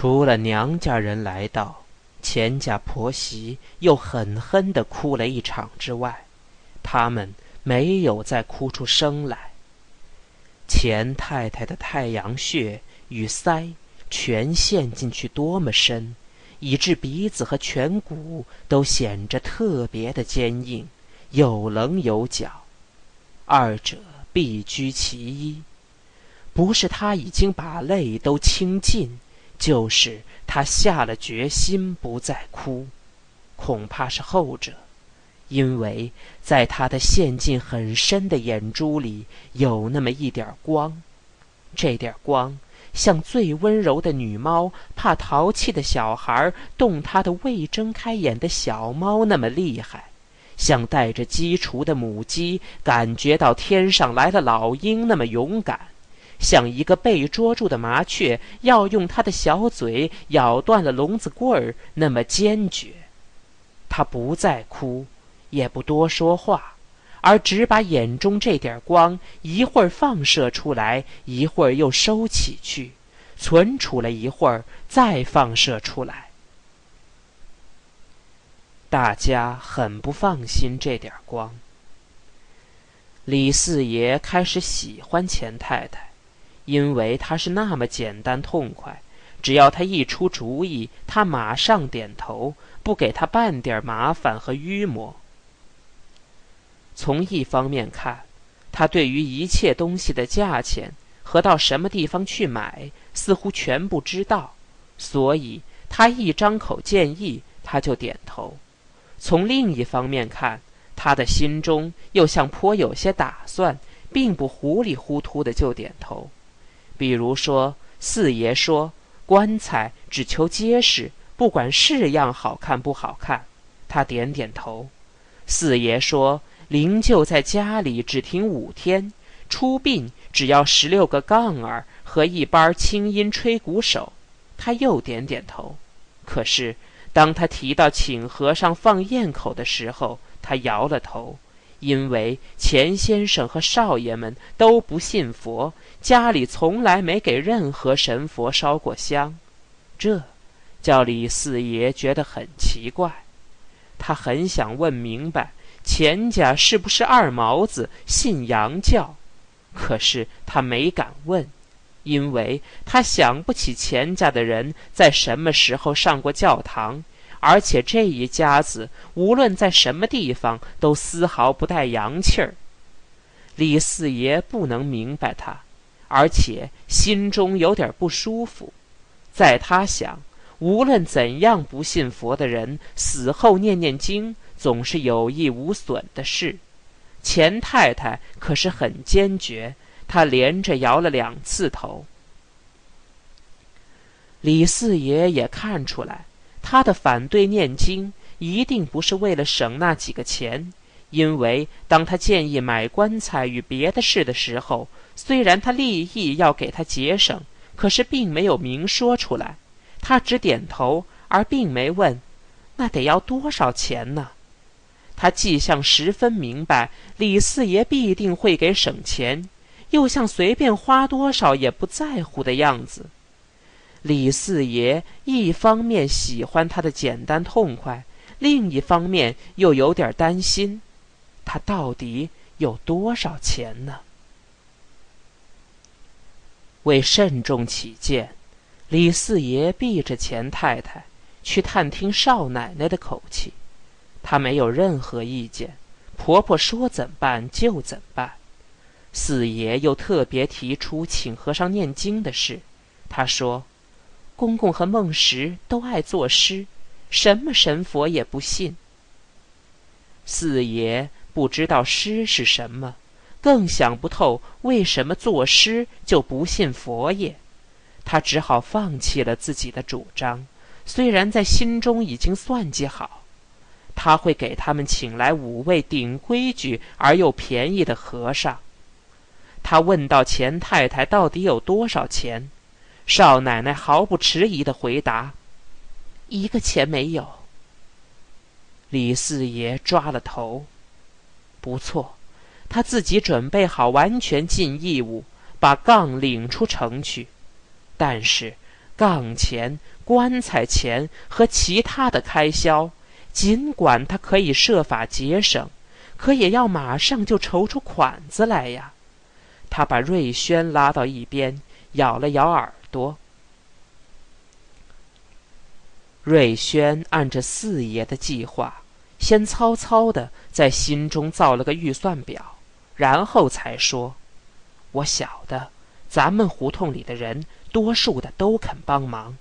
除了娘家人来到，钱家婆媳又狠狠地哭了一场之外，他们没有再哭出声来。钱太太的太阳穴与腮全陷进去多么深，以致鼻子和颧骨都显着特别的坚硬，有棱有角。二者必居其一，不是他已经把泪都倾尽。就是他下了决心不再哭，恐怕是后者，因为在他的陷进很深的眼珠里有那么一点光，这点光像最温柔的女猫怕淘气的小孩动它的未睁开眼的小猫那么厉害，像带着鸡雏的母鸡感觉到天上来了老鹰那么勇敢。像一个被捉住的麻雀，要用它的小嘴咬断了笼子棍儿，那么坚决。他不再哭，也不多说话，而只把眼中这点光一会儿放射出来，一会儿又收起去，存储了一会儿，再放射出来。大家很不放心这点光。李四爷开始喜欢钱太太。因为他是那么简单痛快，只要他一出主意，他马上点头，不给他半点麻烦和淤磨。从一方面看，他对于一切东西的价钱和到什么地方去买，似乎全不知道，所以他一张口建议，他就点头。从另一方面看，他的心中又像颇有些打算，并不糊里糊涂的就点头。比如说，四爷说棺材只求结实，不管式样好看不好看。他点点头。四爷说灵柩在家里只停五天，出殡只要十六个杠儿和一班清音吹鼓手。他又点点头。可是，当他提到请和尚放焰口的时候，他摇了头。因为钱先生和少爷们都不信佛，家里从来没给任何神佛烧过香，这叫李四爷觉得很奇怪。他很想问明白钱家是不是二毛子信洋教，可是他没敢问，因为他想不起钱家的人在什么时候上过教堂。而且这一家子无论在什么地方都丝毫不带洋气儿。李四爷不能明白他，而且心中有点不舒服。在他想，无论怎样不信佛的人，死后念念经总是有益无损的事。钱太太可是很坚决，她连着摇了两次头。李四爷也看出来。他的反对念经一定不是为了省那几个钱，因为当他建议买棺材与别的事的时候，虽然他立意要给他节省，可是并没有明说出来。他只点头，而并没问：“那得要多少钱呢？”他既像十分明白李四爷必定会给省钱，又像随便花多少也不在乎的样子。李四爷一方面喜欢他的简单痛快，另一方面又有点担心，他到底有多少钱呢？为慎重起见，李四爷避着钱太太去探听少奶奶的口气。他没有任何意见，婆婆说怎办就怎办。四爷又特别提出请和尚念经的事，他说。公公和孟石都爱作诗，什么神佛也不信。四爷不知道诗是什么，更想不透为什么作诗就不信佛爷。他只好放弃了自己的主张，虽然在心中已经算计好，他会给他们请来五位顶规矩而又便宜的和尚。他问到钱太太到底有多少钱。少奶奶毫不迟疑的回答：“一个钱没有。”李四爷抓了头，不错，他自己准备好完全尽义务，把杠领出城去。但是杠钱、棺材钱和其他的开销，尽管他可以设法节省，可也要马上就筹出款子来呀。他把瑞轩拉到一边，咬了咬耳朵。瑞轩按着四爷的计划，先糙糙的在心中造了个预算表，然后才说：“我晓得，咱们胡同里的人多数的都肯帮忙，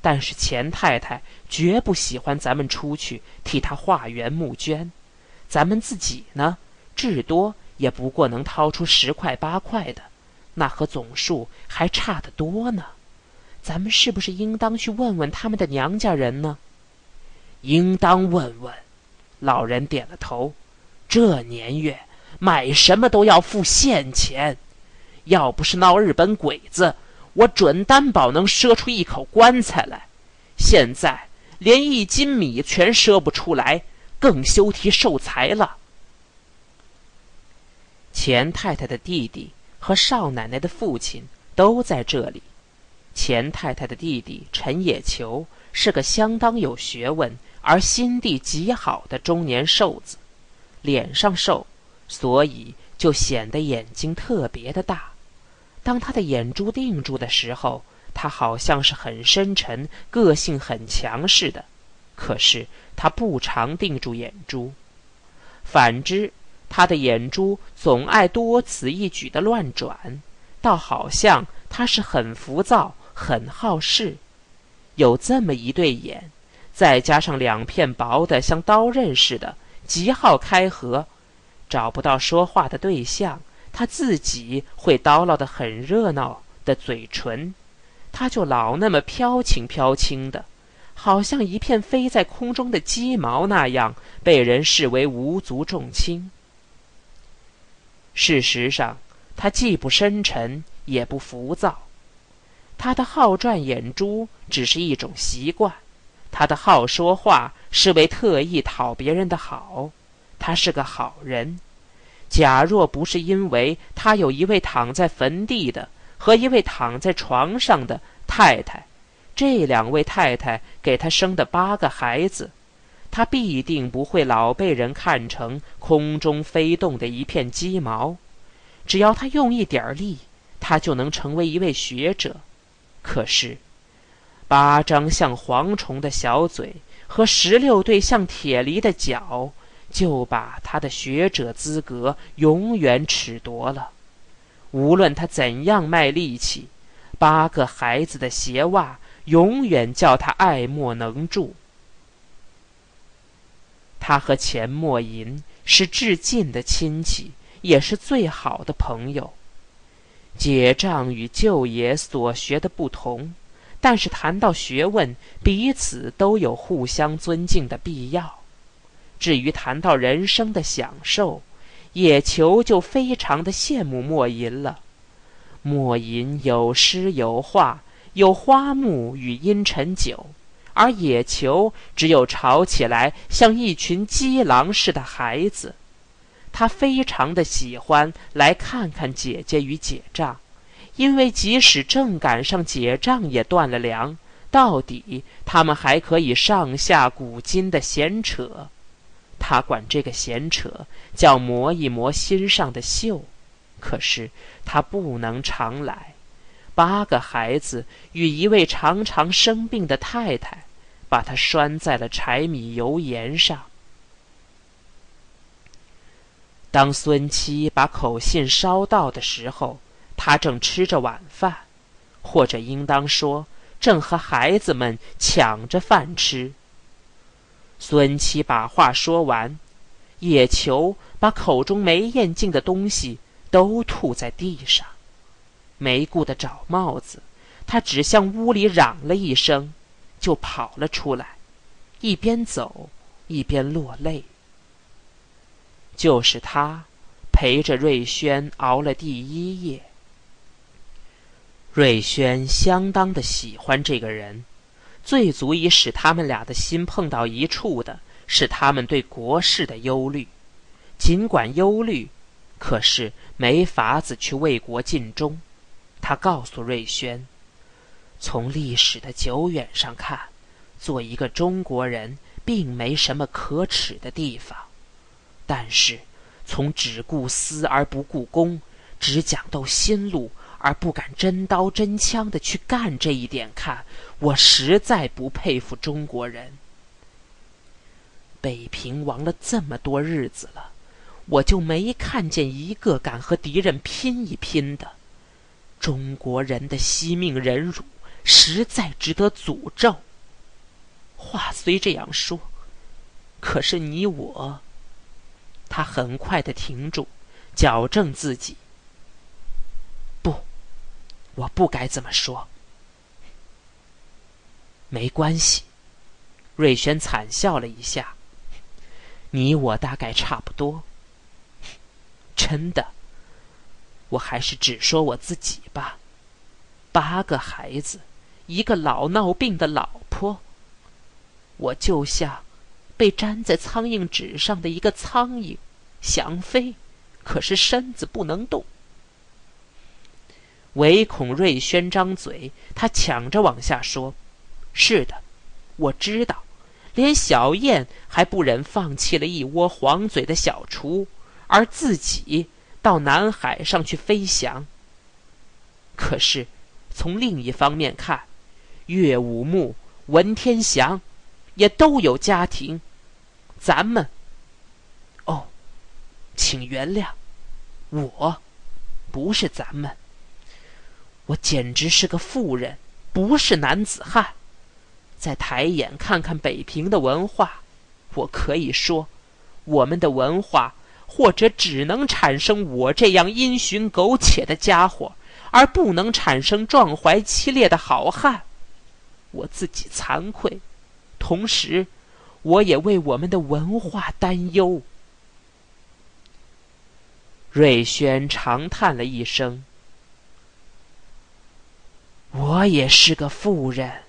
但是钱太太绝不喜欢咱们出去替她化缘募捐。咱们自己呢，至多也不过能掏出十块八块的，那和总数还差得多呢。”咱们是不是应当去问问他们的娘家人呢？应当问问。老人点了头。这年月买什么都要付现钱，要不是闹日本鬼子，我准担保能赊出一口棺材来。现在连一斤米全赊不出来，更休提寿材了。钱太太的弟弟和少奶奶的父亲都在这里。钱太太的弟弟陈野球是个相当有学问而心地极好的中年瘦子，脸上瘦，所以就显得眼睛特别的大。当他的眼珠定住的时候，他好像是很深沉、个性很强似的。可是他不常定住眼珠，反之，他的眼珠总爱多此一举的乱转，倒好像他是很浮躁。很好事，有这么一对眼，再加上两片薄的像刀刃似的，极好开合。找不到说话的对象，他自己会叨唠的很热闹的嘴唇，他就老那么飘轻飘轻的，好像一片飞在空中的鸡毛那样，被人视为无足重轻。事实上，他既不深沉，也不浮躁。他的好转眼珠只是一种习惯，他的好说话是为特意讨别人的好，他是个好人。假若不是因为他有一位躺在坟地的和一位躺在床上的太太，这两位太太给他生的八个孩子，他必定不会老被人看成空中飞动的一片鸡毛。只要他用一点力，他就能成为一位学者。可是，八张像蝗虫的小嘴和十六对像铁犁的脚，就把他的学者资格永远褫夺了。无论他怎样卖力气，八个孩子的鞋袜永远叫他爱莫能助。他和钱默吟是至近的亲戚，也是最好的朋友。结账与舅爷所学的不同，但是谈到学问，彼此都有互相尊敬的必要。至于谈到人生的享受，野球就非常的羡慕莫银了。莫银有诗有画，有花木与阴沉酒，而野球只有吵起来像一群鸡狼似的孩子。他非常的喜欢来看看姐姐与姐丈，因为即使正赶上姐丈也断了粮，到底他们还可以上下古今的闲扯。他管这个闲扯叫磨一磨心上的锈。可是他不能常来，八个孩子与一位常常生病的太太，把他拴在了柴米油盐上。当孙七把口信捎到的时候，他正吃着晚饭，或者应当说，正和孩子们抢着饭吃。孙七把话说完，野球把口中没咽尽的东西都吐在地上，没顾得找帽子，他只向屋里嚷了一声，就跑了出来，一边走一边落泪。就是他陪着瑞轩熬了第一夜。瑞轩相当的喜欢这个人，最足以使他们俩的心碰到一处的是他们对国事的忧虑。尽管忧虑，可是没法子去为国尽忠。他告诉瑞轩：“从历史的久远上看，做一个中国人并没什么可耻的地方。但是，从只顾私而不顾公，只讲斗心路而不敢真刀真枪的去干这一点看，我实在不佩服中国人。北平亡了这么多日子了，我就没看见一个敢和敌人拼一拼的。中国人的惜命忍辱。实在值得诅咒。话虽这样说，可是你我……他很快的停住，矫正自己。不，我不该这么说。没关系，瑞轩惨笑了一下。你我大概差不多。真的，我还是只说我自己吧。八个孩子。一个老闹病的老婆，我就像被粘在苍蝇纸上的一个苍蝇，想飞，可是身子不能动。唯恐瑞轩张嘴，他抢着往下说：“是的，我知道，连小燕还不忍放弃了一窝黄嘴的小雏，而自己到南海上去飞翔。可是从另一方面看。”岳武穆、文天祥，也都有家庭。咱们，哦，请原谅，我，不是咱们。我简直是个妇人，不是男子汉。再抬眼看看北平的文化，我可以说，我们的文化或者只能产生我这样因循苟且的家伙，而不能产生壮怀激烈的好汉。我自己惭愧，同时，我也为我们的文化担忧。瑞轩长叹了一声：“我也是个妇人。”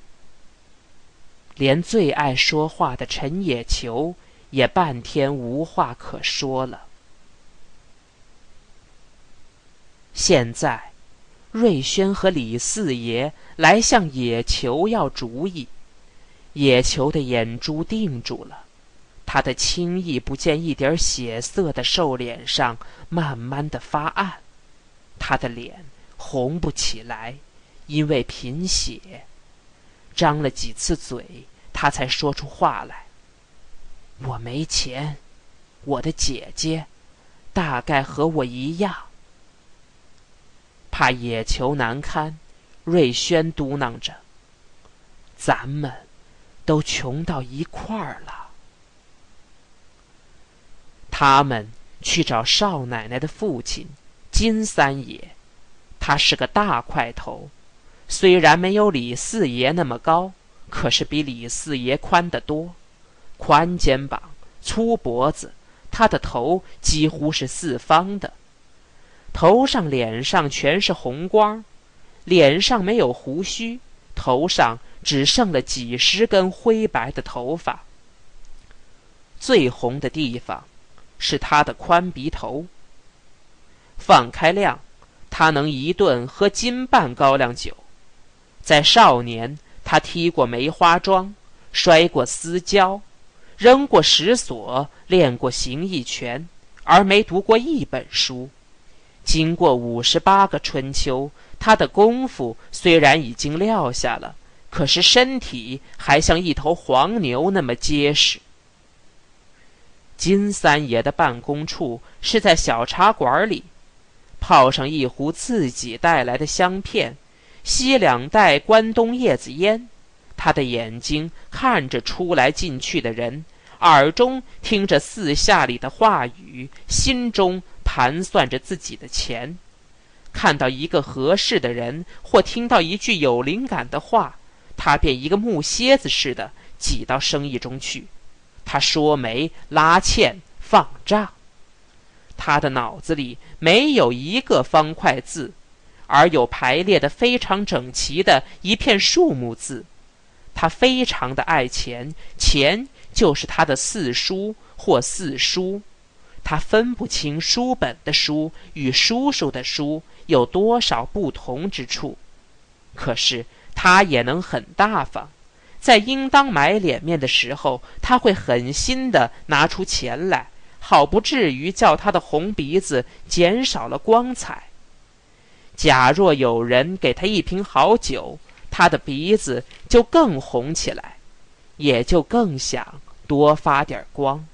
连最爱说话的陈野球也半天无话可说了。现在。瑞轩和李四爷来向野球要主意，野球的眼珠定住了，他的轻易不见一点血色的瘦脸上慢慢的发暗，他的脸红不起来，因为贫血，张了几次嘴，他才说出话来：“我没钱，我的姐姐大概和我一样。”怕野球难堪，瑞轩嘟囔着：“咱们都穷到一块儿了。”他们去找少奶奶的父亲金三爷，他是个大块头，虽然没有李四爷那么高，可是比李四爷宽得多，宽肩膀，粗脖子，他的头几乎是四方的。头上、脸上全是红光，脸上没有胡须，头上只剩了几十根灰白的头发。最红的地方是他的宽鼻头。放开量，他能一顿喝斤半高粱酒。在少年，他踢过梅花桩，摔过私交，扔过石锁，练过形意拳，而没读过一本书。经过五十八个春秋，他的功夫虽然已经撂下了，可是身体还像一头黄牛那么结实。金三爷的办公处是在小茶馆里，泡上一壶自己带来的香片，吸两袋关东叶子烟，他的眼睛看着出来进去的人，耳中听着四下里的话语，心中。盘算着自己的钱，看到一个合适的人，或听到一句有灵感的话，他便一个木楔子似的挤到生意中去。他说媒、拉欠、放账，他的脑子里没有一个方块字，而有排列的非常整齐的一片数目字。他非常的爱钱，钱就是他的四书或四书。他分不清书本的书与叔叔的书有多少不同之处，可是他也能很大方，在应当买脸面的时候，他会狠心的拿出钱来，好不至于叫他的红鼻子减少了光彩。假若有人给他一瓶好酒，他的鼻子就更红起来，也就更想多发点光。